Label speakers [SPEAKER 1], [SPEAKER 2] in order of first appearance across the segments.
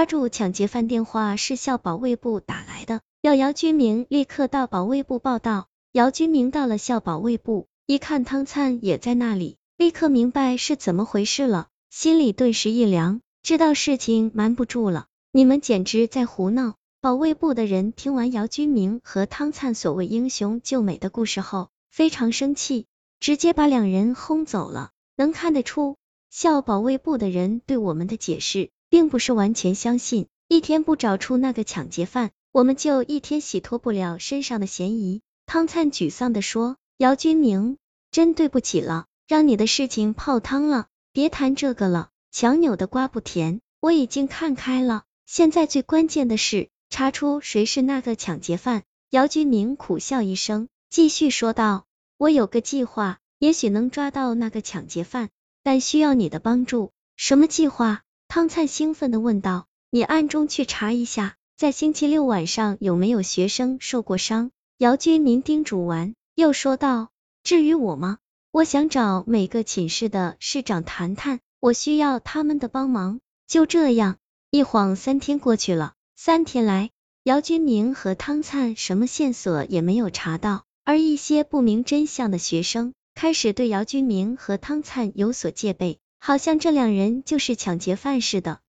[SPEAKER 1] 抓住抢劫犯电话是校保卫部打来的，要姚军明立刻到保卫部报道。姚军明到了校保卫部，一看汤灿也在那里，立刻明白是怎么回事了，心里顿时一凉，知道事情瞒不住了。你们简直在胡闹！保卫部的人听完姚军明和汤灿所谓英雄救美的故事后，非常生气，直接把两人轰走了。能看得出，校保卫部的人对我们的解释，并不是完全相信。一天不找出那个抢劫犯，我们就一天洗脱不了身上的嫌疑。汤灿沮丧的说：“姚军明，真对不起了，让你的事情泡汤了。别谈这个了，强扭的瓜不甜，我已经看开了。现在最关键的是。”查出谁是那个抢劫犯？姚军明苦笑一声，继续说道：“我有个计划，也许能抓到那个抢劫犯，但需要你的帮助。”什么计划？汤灿兴奋的问道。你暗中去查一下，在星期六晚上有没有学生受过伤？姚军明叮嘱完，又说道：“至于我吗？我想找每个寝室的室长谈谈，我需要他们的帮忙。”就这样，一晃三天过去了。三天来，姚军明和汤灿什么线索也没有查到，而一些不明真相的学生开始对姚军明和汤灿有所戒备，好像这两人就是抢劫犯似的。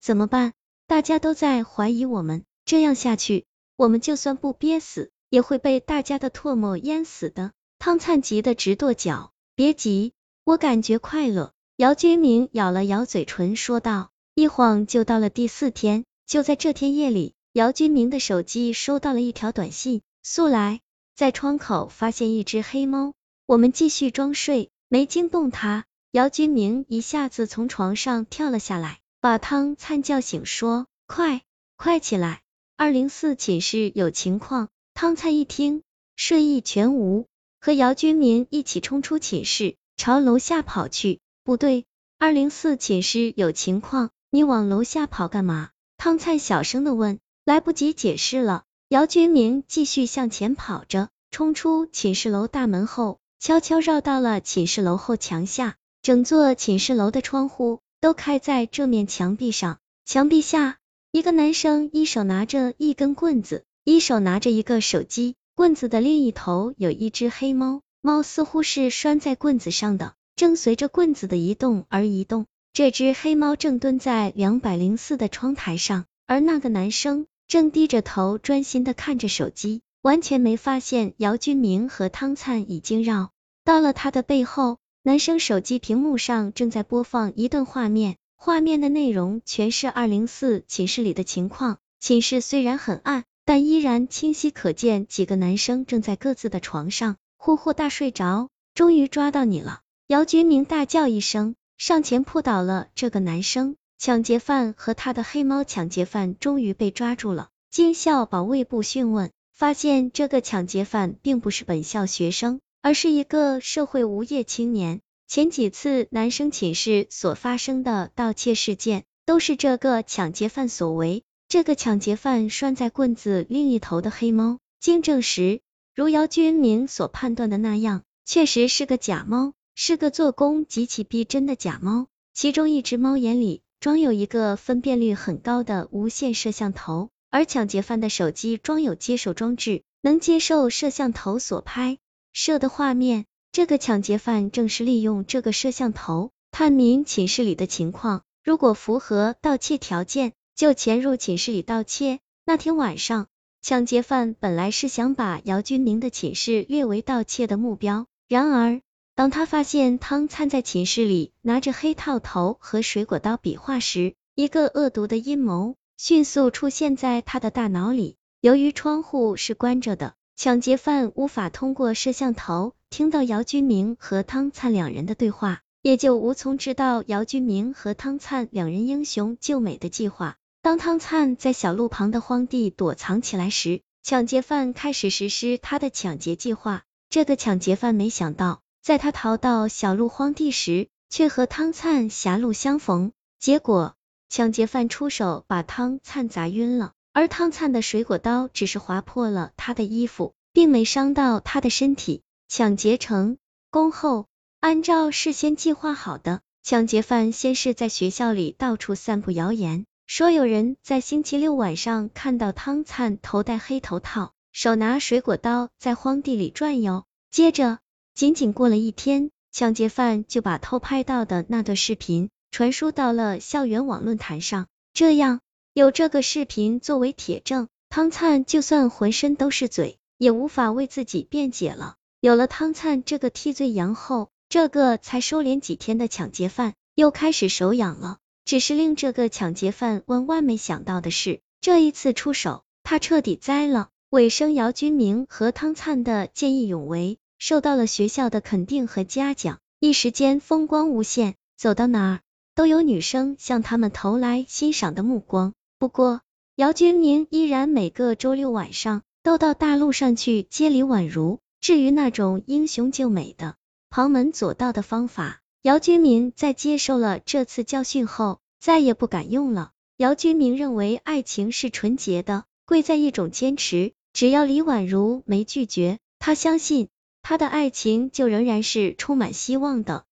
[SPEAKER 1] 怎么办？大家都在怀疑我们，这样下去，我们就算不憋死，也会被大家的唾沫淹死的。汤灿急得直跺脚。别急，我感觉快乐。姚军明咬了咬嘴唇，说道。一晃就到了第四天。就在这天夜里，姚军明的手机收到了一条短信：速来，在窗口发现一只黑猫。我们继续装睡，没惊动它。姚军明一下子从床上跳了下来，把汤灿叫醒，说：快，快起来，二零四寝室有情况。汤灿一听，睡意全无，和姚军明一起冲出寝室，朝楼下跑去。不对，二零四寝室有情况，你往楼下跑干嘛？汤灿小声的问，来不及解释了。姚军明继续向前跑着，冲出寝室楼大门后，悄悄绕到了寝室楼后墙下。整座寝室楼的窗户都开在这面墙壁上，墙壁下，一个男生一手拿着一根棍子，一手拿着一个手机，棍子的另一头有一只黑猫，猫似乎是拴在棍子上的，正随着棍子的移动而移动。这只黑猫正蹲在两百零四的窗台上，而那个男生正低着头专心的看着手机，完全没发现姚军明和汤灿已经绕到了他的背后。男生手机屏幕上正在播放一段画面，画面的内容全是二零四寝室里的情况。寝室虽然很暗，但依然清晰可见几个男生正在各自的床上呼呼大睡着。终于抓到你了！姚军明大叫一声。上前扑倒了这个男生，抢劫犯和他的黑猫抢劫犯终于被抓住了。经校保卫部讯问，发现这个抢劫犯并不是本校学生，而是一个社会无业青年。前几次男生寝室所发生的盗窃事件，都是这个抢劫犯所为。这个抢劫犯拴在棍子另一头的黑猫，经证实，如姚军明所判断的那样，确实是个假猫。是个做工极其逼真的假猫，其中一只猫眼里装有一个分辨率很高的无线摄像头，而抢劫犯的手机装有接收装置，能接受摄像头所拍摄的画面。这个抢劫犯正是利用这个摄像头探明寝室里的情况，如果符合盗窃条件，就潜入寝室里盗窃。那天晚上，抢劫犯本来是想把姚军明的寝室列为盗窃的目标，然而。当他发现汤灿在寝室里拿着黑套头和水果刀比划时，一个恶毒的阴谋迅速出现在他的大脑里。由于窗户是关着的，抢劫犯无法通过摄像头听到姚军明和汤灿两人的对话，也就无从知道姚军明和汤灿两人英雄救美的计划。当汤灿在小路旁的荒地躲藏起来时，抢劫犯开始实施他的抢劫计划。这个抢劫犯没想到。在他逃到小路荒地时，却和汤灿狭路相逢，结果抢劫犯出手把汤灿砸晕了，而汤灿的水果刀只是划破了他的衣服，并没伤到他的身体。抢劫成功后，按照事先计划好的，抢劫犯先是在学校里到处散布谣言，说有人在星期六晚上看到汤灿头戴黑头套，手拿水果刀在荒地里转悠。接着，仅仅过了一天，抢劫犯就把偷拍到的那段视频传输到了校园网论坛上。这样，有这个视频作为铁证，汤灿就算浑身都是嘴，也无法为自己辩解了。有了汤灿这个替罪羊后，这个才收敛几天的抢劫犯又开始手痒了。只是令这个抢劫犯万万没想到的是，这一次出手，他彻底栽了。尾生姚军明和汤灿的见义勇为，受到了学校的肯定和嘉奖，一时间风光无限，走到哪儿都有女生向他们投来欣赏的目光。不过，姚军明依然每个周六晚上都到大路上去接李婉如。至于那种英雄救美的旁门左道的方法，姚军明在接受了这次教训后，再也不敢用了。姚军明认为爱情是纯洁的，贵在一种坚持。只要李婉如没拒绝，他相信他的爱情就仍然是充满希望的。